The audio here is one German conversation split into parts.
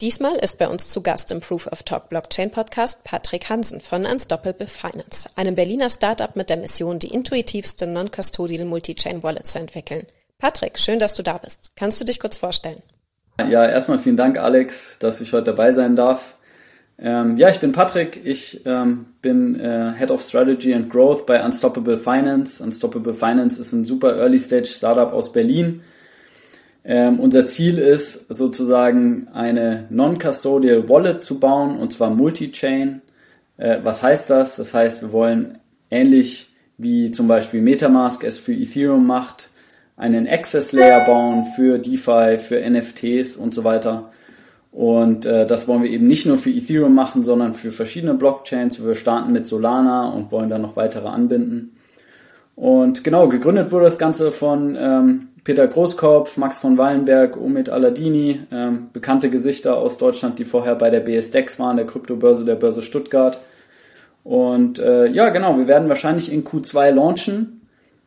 Diesmal ist bei uns zu Gast im Proof of Talk Blockchain Podcast Patrick Hansen von Unstoppable Finance, einem Berliner Startup mit der Mission, die intuitivste Non-Custodial Multi-Chain Wallet zu entwickeln. Patrick, schön, dass du da bist. Kannst du dich kurz vorstellen? Ja, erstmal vielen Dank, Alex, dass ich heute dabei sein darf. Ähm, ja, ich bin Patrick. Ich ähm, bin äh, Head of Strategy and Growth bei Unstoppable Finance. Unstoppable Finance ist ein super Early Stage Startup aus Berlin ähm, unser Ziel ist sozusagen eine Non-Custodial Wallet zu bauen und zwar Multi-Chain. Äh, was heißt das? Das heißt, wir wollen ähnlich wie zum Beispiel Metamask es für Ethereum macht, einen Access Layer bauen für DeFi, für NFTs und so weiter. Und äh, das wollen wir eben nicht nur für Ethereum machen, sondern für verschiedene Blockchains. Wir starten mit Solana und wollen dann noch weitere anbinden. Und genau, gegründet wurde das Ganze von ähm, Peter Großkopf, Max von Wallenberg, Omid Aladini, ähm, bekannte Gesichter aus Deutschland, die vorher bei der BSDEX waren, der Kryptobörse der Börse Stuttgart. Und äh, ja, genau, wir werden wahrscheinlich in Q2 launchen.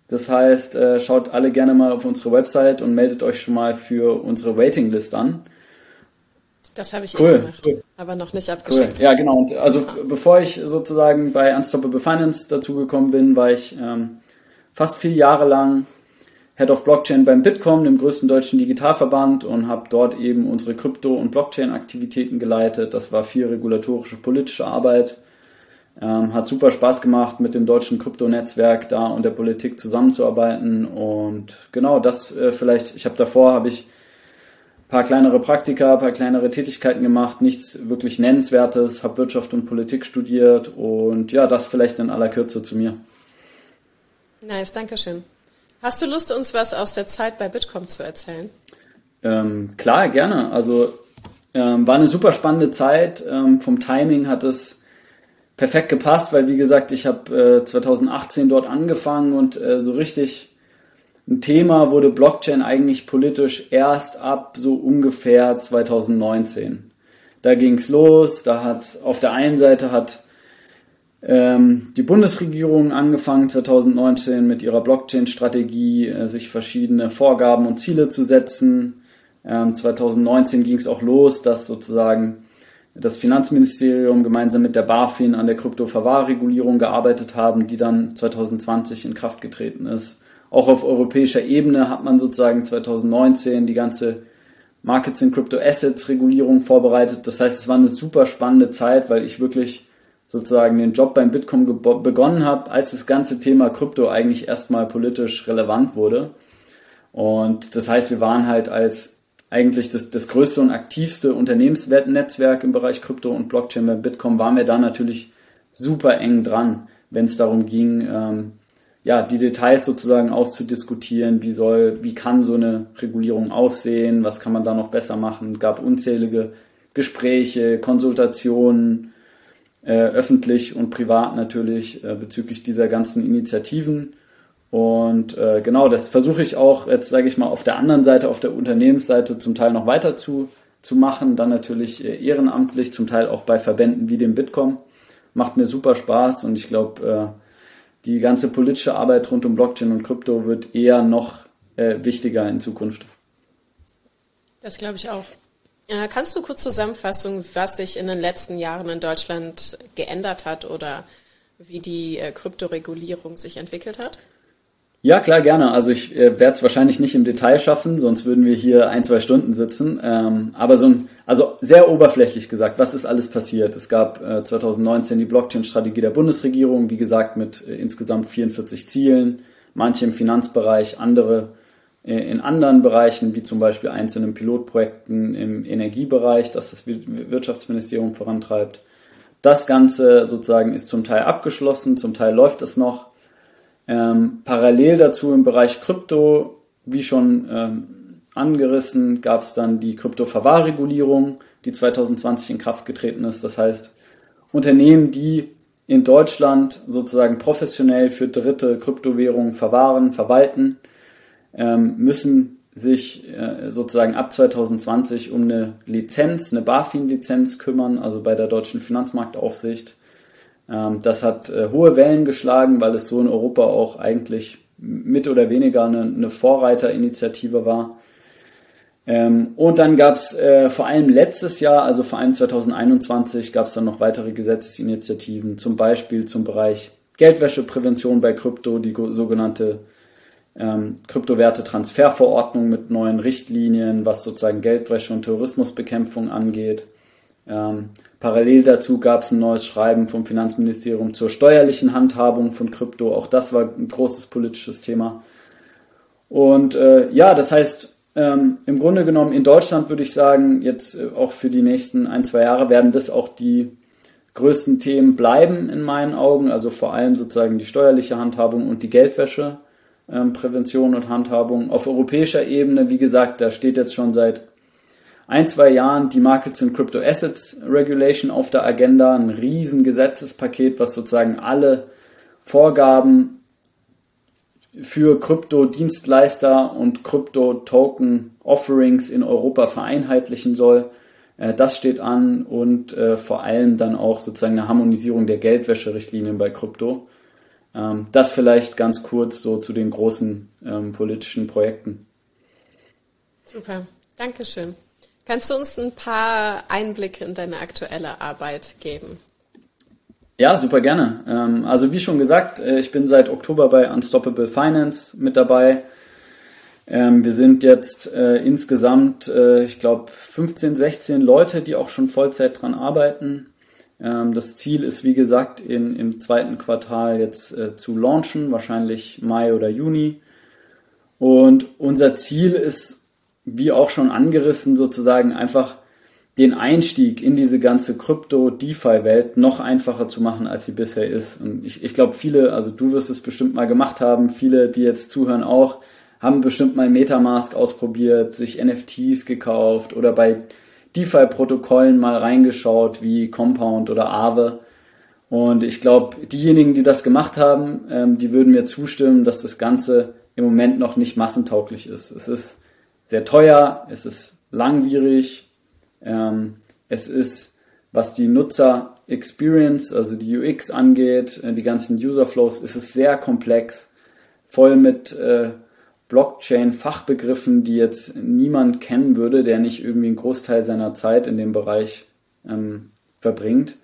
Das heißt, äh, schaut alle gerne mal auf unsere Website und meldet euch schon mal für unsere Waitinglist an. Das habe ich cool. eh gemacht, cool. aber noch nicht abgeschickt. Cool. Ja, genau. Und also bevor ich sozusagen bei Unstoppable Finance dazugekommen bin, war ich ähm, fast vier Jahre lang Head of Blockchain beim Bitkom, dem größten deutschen Digitalverband, und habe dort eben unsere Krypto- und Blockchain-Aktivitäten geleitet. Das war viel regulatorische, politische Arbeit. Ähm, hat super Spaß gemacht, mit dem deutschen Krypto-Netzwerk da und der Politik zusammenzuarbeiten. Und genau das äh, vielleicht, ich habe davor, habe ich paar kleinere Praktika, paar kleinere Tätigkeiten gemacht, nichts wirklich Nennenswertes, habe Wirtschaft und Politik studiert und ja, das vielleicht in aller Kürze zu mir. Nice, danke schön. Hast du Lust, uns was aus der Zeit bei Bitkom zu erzählen? Ähm, klar, gerne. Also ähm, war eine super spannende Zeit. Ähm, vom Timing hat es perfekt gepasst, weil wie gesagt, ich habe äh, 2018 dort angefangen und äh, so richtig ein Thema wurde Blockchain eigentlich politisch erst ab so ungefähr 2019. Da ging's los. Da hat auf der einen Seite hat die Bundesregierung angefangen 2019 mit ihrer Blockchain-Strategie, äh, sich verschiedene Vorgaben und Ziele zu setzen. Ähm, 2019 ging es auch los, dass sozusagen das Finanzministerium gemeinsam mit der BaFin an der Kryptoverwahrregulierung gearbeitet haben, die dann 2020 in Kraft getreten ist. Auch auf europäischer Ebene hat man sozusagen 2019 die ganze Markets in Crypto Assets Regulierung vorbereitet. Das heißt, es war eine super spannende Zeit, weil ich wirklich sozusagen den Job beim Bitkom begonnen habe, als das ganze Thema Krypto eigentlich erstmal politisch relevant wurde. Und das heißt, wir waren halt als eigentlich das, das größte und aktivste Unternehmensnetzwerk im Bereich Krypto und Blockchain bei Bitkom, waren wir da natürlich super eng dran, wenn es darum ging, ähm, ja, die Details sozusagen auszudiskutieren, wie soll, wie kann so eine Regulierung aussehen, was kann man da noch besser machen, gab unzählige Gespräche, Konsultationen, öffentlich und privat natürlich äh, bezüglich dieser ganzen Initiativen. Und äh, genau, das versuche ich auch jetzt, sage ich mal, auf der anderen Seite, auf der Unternehmensseite zum Teil noch weiter zu, zu machen. Dann natürlich äh, ehrenamtlich, zum Teil auch bei Verbänden wie dem Bitkom. Macht mir super Spaß und ich glaube, äh, die ganze politische Arbeit rund um Blockchain und Krypto wird eher noch äh, wichtiger in Zukunft. Das glaube ich auch. Äh, kannst du kurz zusammenfassen, was sich in den letzten Jahren in Deutschland geändert hat oder wie die äh, Kryptoregulierung sich entwickelt hat? Ja, klar, gerne. Also ich äh, werde es wahrscheinlich nicht im Detail schaffen, sonst würden wir hier ein, zwei Stunden sitzen. Ähm, aber so ein, also sehr oberflächlich gesagt, was ist alles passiert? Es gab äh, 2019 die Blockchain-Strategie der Bundesregierung, wie gesagt, mit äh, insgesamt 44 Zielen, manche im Finanzbereich, andere in anderen Bereichen, wie zum Beispiel einzelnen Pilotprojekten im Energiebereich, das das Wirtschaftsministerium vorantreibt. Das Ganze sozusagen ist zum Teil abgeschlossen, zum Teil läuft es noch. Ähm, parallel dazu im Bereich Krypto, wie schon ähm, angerissen, gab es dann die Kryptoverwahrregulierung, die 2020 in Kraft getreten ist. Das heißt, Unternehmen, die in Deutschland sozusagen professionell für dritte Kryptowährungen verwahren, verwalten, müssen sich äh, sozusagen ab 2020 um eine Lizenz, eine BaFin-Lizenz kümmern, also bei der deutschen Finanzmarktaufsicht. Ähm, das hat äh, hohe Wellen geschlagen, weil es so in Europa auch eigentlich mit oder weniger eine, eine Vorreiterinitiative war. Ähm, und dann gab es äh, vor allem letztes Jahr, also vor allem 2021, gab es dann noch weitere Gesetzesinitiativen, zum Beispiel zum Bereich Geldwäscheprävention bei Krypto, die sogenannte ähm, Kryptowerte-Transferverordnung mit neuen Richtlinien, was sozusagen Geldwäsche und Terrorismusbekämpfung angeht. Ähm, parallel dazu gab es ein neues Schreiben vom Finanzministerium zur steuerlichen Handhabung von Krypto. Auch das war ein großes politisches Thema. Und äh, ja, das heißt, ähm, im Grunde genommen in Deutschland würde ich sagen, jetzt äh, auch für die nächsten ein, zwei Jahre werden das auch die größten Themen bleiben in meinen Augen. Also vor allem sozusagen die steuerliche Handhabung und die Geldwäsche. Ähm, Prävention und Handhabung. Auf europäischer Ebene, wie gesagt, da steht jetzt schon seit ein, zwei Jahren die Markets and Crypto Assets Regulation auf der Agenda, ein riesen Gesetzespaket, was sozusagen alle Vorgaben für Krypto-Dienstleister und Krypto-Token-Offerings in Europa vereinheitlichen soll. Äh, das steht an und äh, vor allem dann auch sozusagen eine Harmonisierung der Geldwäscherichtlinien bei Krypto. Ähm, das vielleicht ganz kurz so zu den großen ähm, politischen Projekten. Super, Dankeschön. Kannst du uns ein paar Einblicke in deine aktuelle Arbeit geben? Ja, super gerne. Ähm, also wie schon gesagt, äh, ich bin seit Oktober bei Unstoppable Finance mit dabei. Ähm, wir sind jetzt äh, insgesamt, äh, ich glaube, 15, 16 Leute, die auch schon Vollzeit dran arbeiten. Ähm, das Ziel ist, wie gesagt, in, im zweiten Quartal jetzt äh, zu launchen, wahrscheinlich Mai oder Juni. Und unser Ziel ist, wie auch schon angerissen, sozusagen einfach den Einstieg in diese ganze Krypto-DeFi-Welt noch einfacher zu machen, als sie bisher ist. Und ich, ich glaube, viele, also du wirst es bestimmt mal gemacht haben, viele, die jetzt zuhören auch, haben bestimmt mal Metamask ausprobiert, sich NFTs gekauft oder bei DeFi-Protokollen mal reingeschaut, wie Compound oder Aave. Und ich glaube, diejenigen, die das gemacht haben, ähm, die würden mir zustimmen, dass das Ganze im Moment noch nicht massentauglich ist. Es ist sehr teuer, es ist langwierig, ähm, es ist, was die Nutzer Experience, also die UX angeht, äh, die ganzen User Flows, ist es sehr komplex, voll mit äh, Blockchain-Fachbegriffen, die jetzt niemand kennen würde, der nicht irgendwie einen Großteil seiner Zeit in dem Bereich ähm, verbringt.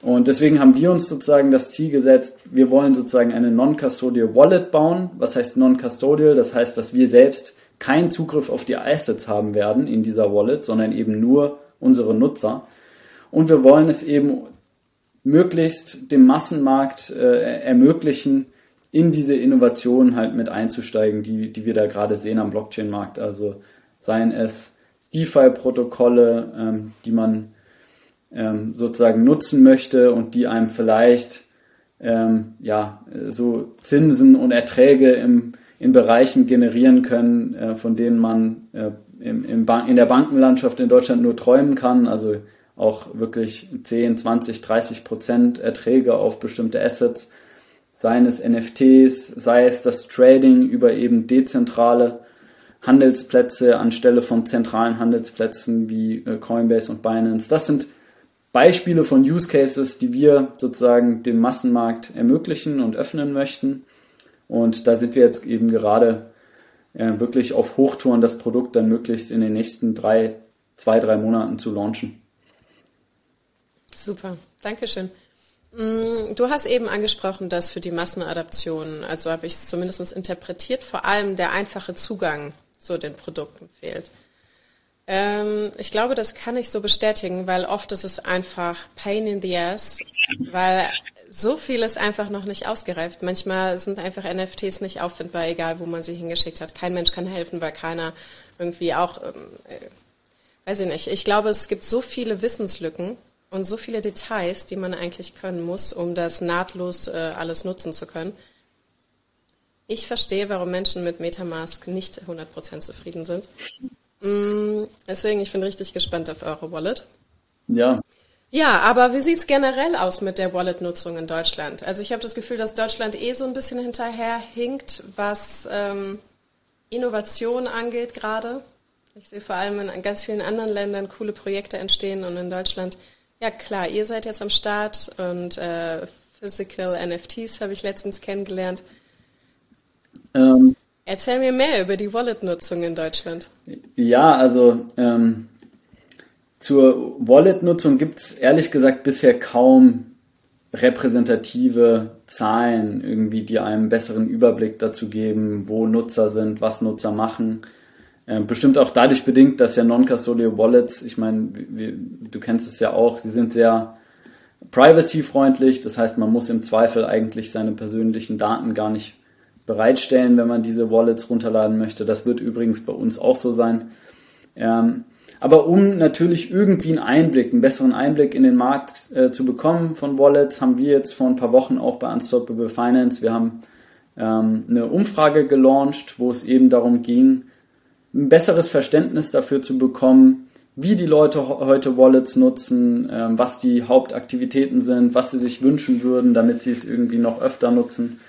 Und deswegen haben wir uns sozusagen das Ziel gesetzt, wir wollen sozusagen eine Non-Custodial Wallet bauen. Was heißt Non-Custodial? Das heißt, dass wir selbst keinen Zugriff auf die Assets haben werden in dieser Wallet, sondern eben nur unsere Nutzer. Und wir wollen es eben möglichst dem Massenmarkt äh, ermöglichen, in diese Innovationen halt mit einzusteigen, die, die wir da gerade sehen am Blockchain-Markt. Also seien es DeFi-Protokolle, ähm, die man ähm, sozusagen nutzen möchte und die einem vielleicht ähm, ja so Zinsen und Erträge im, in Bereichen generieren können, äh, von denen man äh, im, im in der Bankenlandschaft in Deutschland nur träumen kann. Also auch wirklich 10, 20, 30 Prozent Erträge auf bestimmte Assets seien es NFTs, sei es das Trading über eben dezentrale Handelsplätze anstelle von zentralen Handelsplätzen wie äh, Coinbase und Binance. Das sind Beispiele von Use Cases, die wir sozusagen dem Massenmarkt ermöglichen und öffnen möchten. Und da sind wir jetzt eben gerade äh, wirklich auf Hochtouren, das Produkt dann möglichst in den nächsten drei, zwei, drei Monaten zu launchen. Super, Dankeschön. Mm, du hast eben angesprochen, dass für die Massenadaption, also habe ich es zumindest interpretiert, vor allem der einfache Zugang zu den Produkten fehlt. Ähm, ich glaube, das kann ich so bestätigen, weil oft ist es einfach Pain in the Ass, weil so viel ist einfach noch nicht ausgereift. Manchmal sind einfach NFTs nicht auffindbar, egal wo man sie hingeschickt hat. Kein Mensch kann helfen, weil keiner irgendwie auch, ähm, äh, weiß ich nicht. Ich glaube, es gibt so viele Wissenslücken und so viele Details, die man eigentlich können muss, um das nahtlos äh, alles nutzen zu können. Ich verstehe, warum Menschen mit Metamask nicht 100% zufrieden sind. Mm, deswegen, ich bin richtig gespannt auf eure Wallet. Ja. Ja, aber wie sieht's generell aus mit der Wallet-Nutzung in Deutschland? Also ich habe das Gefühl, dass Deutschland eh so ein bisschen hinterherhinkt, was ähm, Innovation angeht gerade. Ich sehe vor allem in ganz vielen anderen Ländern coole Projekte entstehen und in Deutschland ja klar, ihr seid jetzt am Start und äh, Physical NFTs habe ich letztens kennengelernt. Ähm, Erzähl mir mehr über die Wallet-Nutzung in Deutschland. Ja, also ähm, zur Wallet-Nutzung gibt es ehrlich gesagt bisher kaum repräsentative Zahlen irgendwie, die einem besseren Überblick dazu geben, wo Nutzer sind, was Nutzer machen. Äh, bestimmt auch dadurch bedingt, dass ja Non-Custodial Wallets, ich meine, du kennst es ja auch, die sind sehr privacy-freundlich. Das heißt, man muss im Zweifel eigentlich seine persönlichen Daten gar nicht bereitstellen, wenn man diese Wallets runterladen möchte. Das wird übrigens bei uns auch so sein. Ähm, aber um natürlich irgendwie einen Einblick, einen besseren Einblick in den Markt äh, zu bekommen von Wallets, haben wir jetzt vor ein paar Wochen auch bei Unstoppable Finance, wir haben ähm, eine Umfrage gelauncht, wo es eben darum ging, ein besseres Verständnis dafür zu bekommen, wie die Leute heute Wallets nutzen, ähm, was die Hauptaktivitäten sind, was sie sich wünschen würden, damit sie es irgendwie noch öfter nutzen.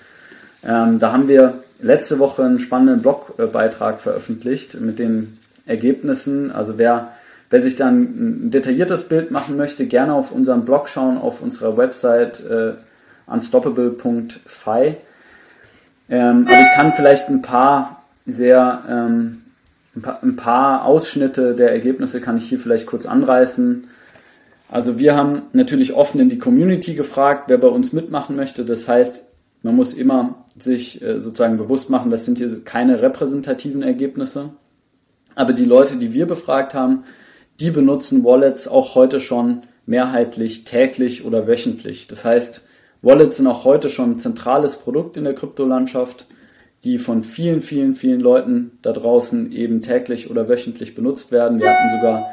Ähm, da haben wir letzte Woche einen spannenden Blogbeitrag veröffentlicht mit den Ergebnissen. Also wer, wer sich dann ein detailliertes Bild machen möchte, gerne auf unseren Blog schauen, auf unserer Website äh, unstoppable.fi. Ähm, aber ich kann vielleicht ein paar sehr ähm, ein paar, Ausschnitte der Ergebnisse kann ich hier vielleicht kurz anreißen. Also wir haben natürlich offen in die Community gefragt, wer bei uns mitmachen möchte. Das heißt, man muss immer sich äh, sozusagen bewusst machen, das sind hier keine repräsentativen Ergebnisse. Aber die Leute, die wir befragt haben, die benutzen Wallets auch heute schon mehrheitlich täglich oder wöchentlich. Das heißt, Wallets sind auch heute schon ein zentrales Produkt in der Kryptolandschaft, die von vielen, vielen, vielen Leuten da draußen eben täglich oder wöchentlich benutzt werden. Wir hatten sogar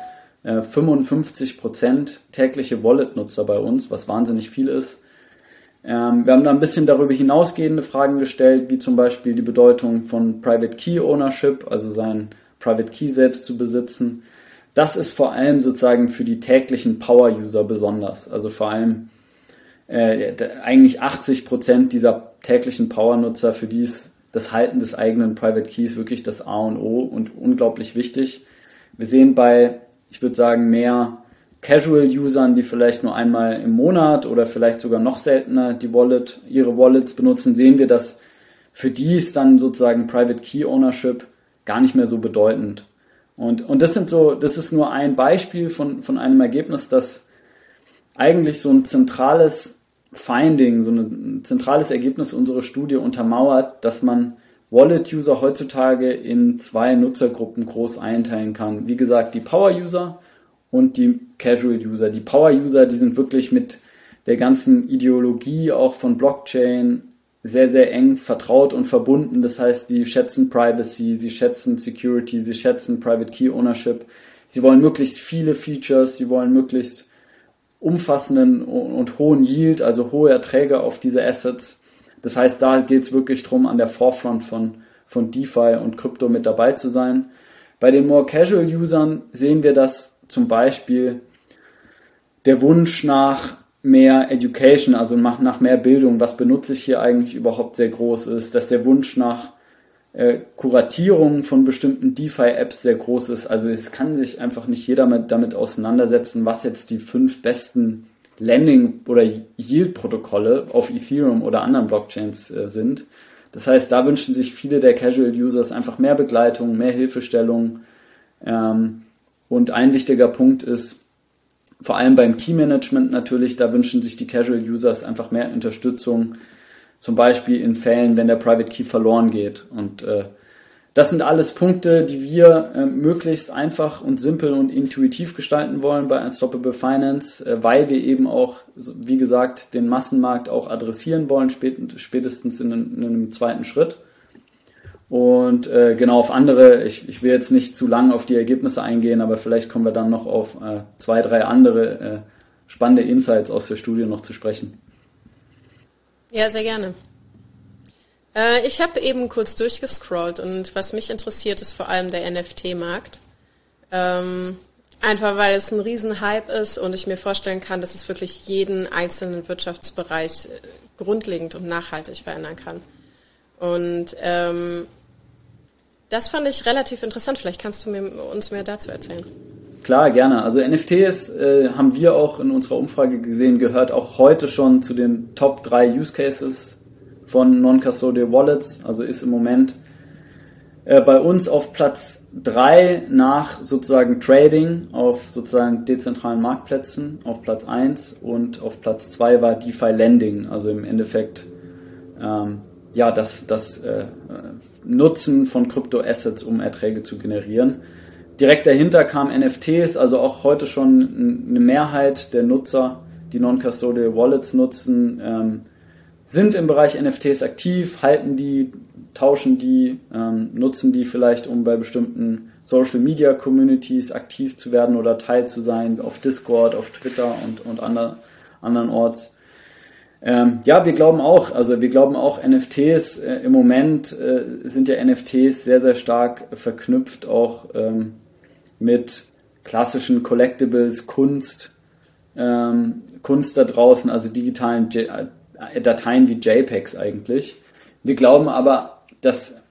äh, 55 Prozent tägliche Wallet-Nutzer bei uns, was wahnsinnig viel ist. Ähm, wir haben da ein bisschen darüber hinausgehende Fragen gestellt, wie zum Beispiel die Bedeutung von Private Key Ownership, also sein Private Key selbst zu besitzen. Das ist vor allem sozusagen für die täglichen Power-User besonders. Also vor allem äh, eigentlich 80 Prozent dieser täglichen Power-Nutzer, für die ist das Halten des eigenen Private Keys wirklich das A und O und unglaublich wichtig. Wir sehen bei, ich würde sagen, mehr Casual-Usern, die vielleicht nur einmal im Monat oder vielleicht sogar noch seltener die Wallet, ihre Wallets benutzen, sehen wir, dass für die ist dann sozusagen Private Key Ownership gar nicht mehr so bedeutend. Und, und das sind so, das ist nur ein Beispiel von, von einem Ergebnis, das eigentlich so ein zentrales Finding, so ein zentrales Ergebnis unserer Studie untermauert, dass man Wallet-User heutzutage in zwei Nutzergruppen groß einteilen kann. Wie gesagt, die Power-User und die Casual-User. Die Power-User, die sind wirklich mit der ganzen Ideologie auch von Blockchain sehr, sehr eng vertraut und verbunden. Das heißt, sie schätzen Privacy, sie schätzen Security, sie schätzen Private Key Ownership. Sie wollen möglichst viele Features, sie wollen möglichst umfassenden und hohen Yield, also hohe Erträge auf diese Assets. Das heißt, da geht es wirklich darum, an der Forefront von, von DeFi und Krypto mit dabei zu sein. Bei den more casual Usern sehen wir, dass zum Beispiel der Wunsch nach mehr Education, also nach mehr Bildung, was benutze ich hier eigentlich überhaupt sehr groß ist, dass der Wunsch nach äh, Kuratierung von bestimmten DeFi-Apps sehr groß ist. Also es kann sich einfach nicht jeder mit, damit auseinandersetzen, was jetzt die fünf besten Lending- oder Yield-Protokolle auf Ethereum oder anderen Blockchains äh, sind. Das heißt, da wünschen sich viele der Casual-Users einfach mehr Begleitung, mehr Hilfestellung. Ähm, und ein wichtiger Punkt ist, vor allem beim Key-Management natürlich, da wünschen sich die Casual-Users einfach mehr Unterstützung, zum Beispiel in Fällen, wenn der Private Key verloren geht. Und äh, das sind alles Punkte, die wir äh, möglichst einfach und simpel und intuitiv gestalten wollen bei Unstoppable Finance, äh, weil wir eben auch, wie gesagt, den Massenmarkt auch adressieren wollen, spät, spätestens in, in, einem zweiten Schritt. Und äh, genau auf andere, ich, ich will jetzt nicht zu lang auf die Ergebnisse eingehen, aber vielleicht kommen wir dann noch auf äh, zwei, drei andere äh, spannende Insights aus der Studie noch zu sprechen. Ja, sehr gerne. Äh, ich habe eben kurz durchgescrollt und was mich interessiert, ist vor allem der NFT-Markt. Ähm, einfach weil es ein Riesenhype ist und ich mir vorstellen kann, dass es wirklich jeden einzelnen Wirtschaftsbereich äh, grundlegend und nachhaltig verändern kann. Und ähm, das fand ich relativ interessant. Vielleicht kannst du mir, uns mehr dazu erzählen. Klar, gerne. Also NFTs äh, haben wir auch in unserer Umfrage gesehen, gehört auch heute schon zu den Top 3 Use Cases von Non-Custodial Wallets. Also ist im Moment Äh, bei uns auf Platz drei nach sozusagen Trading auf sozusagen dezentralen Marktplätzen auf Platz eins und auf Platz zwei war DeFi Lending, also im Endeffekt ähm, ja das, das äh, Nutzen von Kryptoassets, um Erträge zu generieren. Direkt dahinter kam NFTs, also auch heute schon eine Mehrheit der Nutzer, die Non-Custodial Wallets nutzen, ähm, sind im Bereich NFTs aktiv, halten die, tauschen die, ähm, nutzen die vielleicht, um bei bestimmten Social Media Communities aktiv zu werden oder Teil zu sein, auf Discord, auf Twitter und, und ander, anderen Orts. Ähm, ja, wir glauben auch, also wir glauben auch NFTs, äh, im Moment äh, sind ja NFTs sehr, sehr stark verknüpft auch ähm, mit klassischen Collectibles, Kunst, ähm, Kunst da draußen, also digitalen J äh, Dateien wie JPEGs eigentlich. Wir glauben aber, dass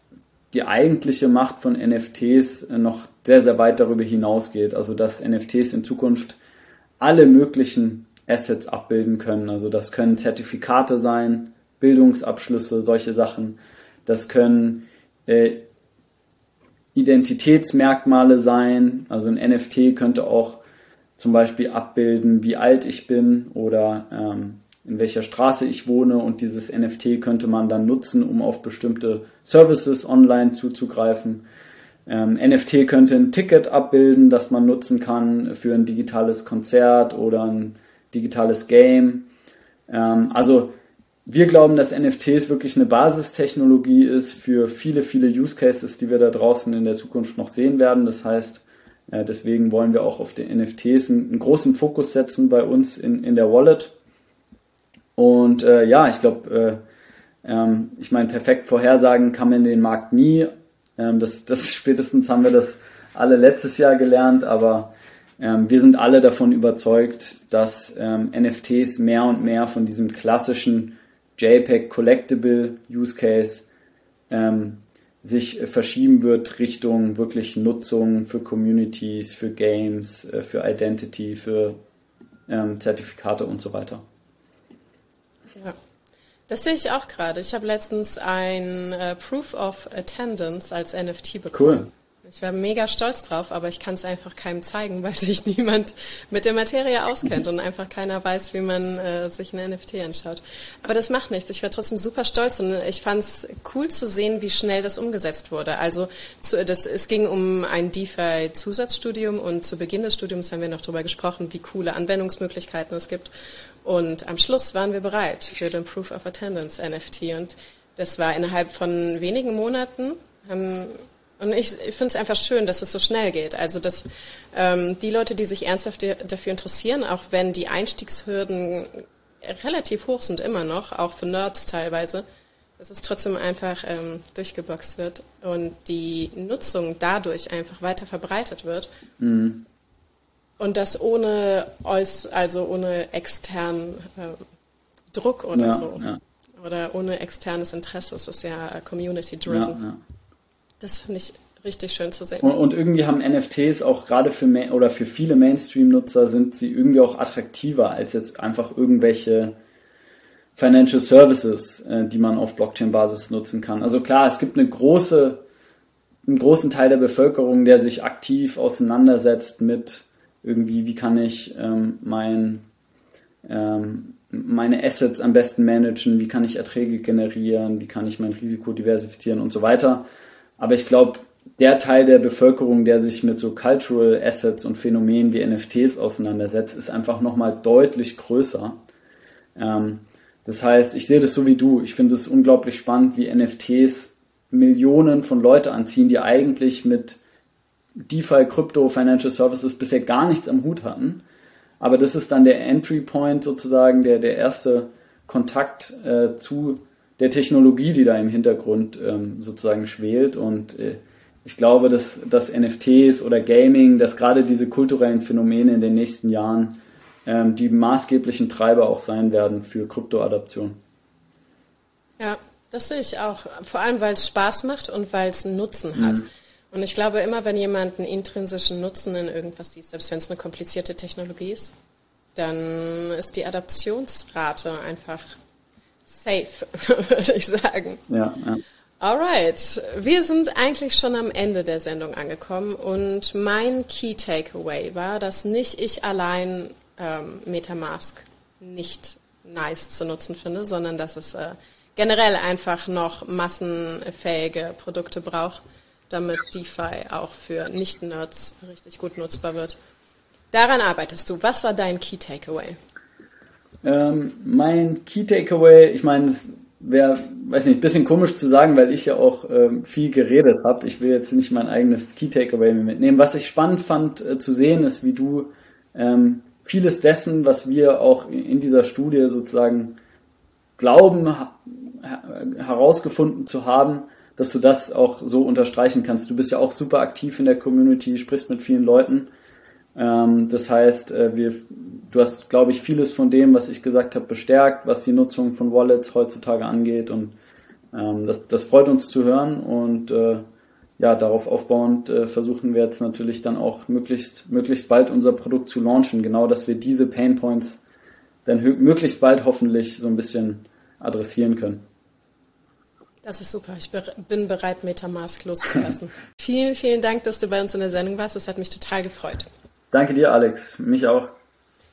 die eigentliche Macht von NFTs noch sehr, sehr weit darüber hinausgeht. Also dass NFTs in Zukunft alle möglichen Assets abbilden können. Also das können Zertifikate sein, Bildungsabschlüsse, solche Sachen. Das können äh, Identitätsmerkmale sein. Also ein NFT könnte auch zum Beispiel abbilden, wie alt ich bin oder ähm, in welcher Straße ich wohne und dieses NFT könnte man dann nutzen, um auf bestimmte Services online zuzugreifen. Ähm, NFT könnte ein Ticket abbilden, das man nutzen kann für ein digitales Konzert oder ein digitales Game. Ähm, also wir glauben, dass NFTs wirklich eine Basistechnologie ist für viele, viele Use Cases, die wir da draußen in der Zukunft noch sehen werden. Das heißt, äh, deswegen wollen wir auch auf die NFTs einen, einen großen Fokus setzen bei uns in, in der Wallet und äh, ja, ich glaube, äh, ähm, ich meine, perfekt vorhersagen kann man den Markt nie. Ähm, das, das spätestens haben wir das alle letztes Jahr gelernt, aber ähm, wir sind alle davon überzeugt, dass ähm, NFTs mehr und mehr von diesem klassischen JPEG Collectible Use Case ähm, sich verschieben wird Richtung wirklich Nutzung für Communities, für Games, äh, für Identity, für ähm, Zertifikate und so weiter. Das sehe ich auch gerade. Ich habe letztens ein äh, Proof of Attendance als NFT bekommen. Cool. Ich war mega stolz drauf, aber ich kann es einfach keinem zeigen, weil sich niemand mit der Materie auskennt und einfach keiner weiß, wie man äh, sich ein NFT anschaut. Aber das macht nichts. Ich war trotzdem super stolz und ich fand es cool zu sehen, wie schnell das umgesetzt wurde. Also zu, das, es ging um ein DeFi-Zusatzstudium und zu Beginn des Studiums haben wir noch darüber gesprochen, wie coole Anwendungsmöglichkeiten es gibt. Und am Schluss waren wir bereit für den Proof of Attendance NFT. Und das war innerhalb von wenigen Monaten. Haben, und ich, ich finde es einfach schön, dass es so schnell geht. Also, dass ähm, die Leute, die sich ernsthaft dafür interessieren, auch wenn die Einstiegshürden relativ hoch sind immer noch, auch für Nerds teilweise, dass es trotzdem einfach ähm, durchgeboxt wird und die Nutzung dadurch einfach weiter verbreitet wird. Mhm. Und das ohne also ohne externen äh, Druck oder ja, so. Ja. Oder ohne externes Interesse. Es ist ja community-driven. Ja, das finde ich richtig schön zu sehen. Und, irgendwie haben NFTs auch gerade für oder für viele Mainstream-Nutzer sind sie irgendwie auch attraktiver als jetzt einfach irgendwelche Financial Services, äh, die man auf Blockchain-Basis nutzen kann. Also klar, es gibt eine große, einen großen Teil der Bevölkerung, der sich aktiv auseinandersetzt mit irgendwie, wie kann ich ähm, mein, ähm, meine Assets am besten managen, wie kann ich Erträge generieren, wie kann ich mein Risiko diversifizieren und so weiter. Aber ich glaube, der Teil der Bevölkerung, der sich mit so Cultural Assets und Phänomenen wie NFTs auseinandersetzt, ist einfach nochmal deutlich größer. Ähm, das heißt, ich sehe das so wie du. Ich finde es unglaublich spannend, wie NFTs Millionen von Leute anziehen, die eigentlich mit DeFi, Crypto, Financial Services bisher gar nichts am Hut hatten. Aber das ist dann der Entry Point sozusagen, der, der erste Kontakt äh, zu der Technologie, die da im Hintergrund ähm, sozusagen schwelt. Und äh, ich glaube, dass, dass NFTs oder Gaming, dass gerade diese kulturellen Phänomene in den nächsten Jahren ähm, die maßgeblichen Treiber auch sein werden für Kryptoadaption. Ja, das sehe ich auch. Vor allem, weil es Spaß macht und weil es einen Nutzen hat. Mhm. Und ich glaube, immer wenn jemand einen intrinsischen Nutzen in irgendwas sieht, selbst wenn es eine komplizierte Technologie ist, dann ist die Adaptionsrate einfach safe, würde ich sagen. Ja, ja. Alright, wir sind eigentlich schon am Ende der Sendung angekommen und mein Key Takeaway war, dass nicht ich allein ähm, MetaMask nicht nice zu nutzen finde, sondern dass es äh, generell einfach noch massenfähige Produkte braucht, damit DeFi auch für Nicht-Nerds richtig gut nutzbar wird. Daran arbeitest du. Was war dein Key Takeaway? Ähm, mein Key Takeaway, ich meine, es wäre, weiß nicht, ein bisschen komisch zu sagen, weil ich ja auch ähm, viel geredet habe. Ich will jetzt nicht mein eigenes Key Takeaway mitnehmen. Was ich spannend fand äh, zu sehen, ist, wie du ähm, vieles dessen, was wir auch in dieser Studie sozusagen glauben, herausgefunden zu haben, dass du das auch so unterstreichen kannst. Du bist ja auch super aktiv in der Community, sprichst mit vielen Leuten. Ähm, das heißt, äh, wir, du hast, glaube ich, vieles von dem, was ich gesagt habe, bestärkt, was die Nutzung von Wallets heutzutage angeht. Und ähm, das, das freut uns zu hören. Und äh, ja, darauf aufbauend äh, versuchen wir jetzt natürlich dann auch möglichst, möglichst bald unser Produkt zu launchen. Genau, dass wir diese Pain Points dann möglichst bald hoffentlich so ein bisschen adressieren können. Das ist super. Ich bin bereit, Metamask loszulassen. vielen, vielen Dank, dass du bei uns in der Sendung warst. Das hat mich total gefreut. Danke dir, Alex. Mich auch.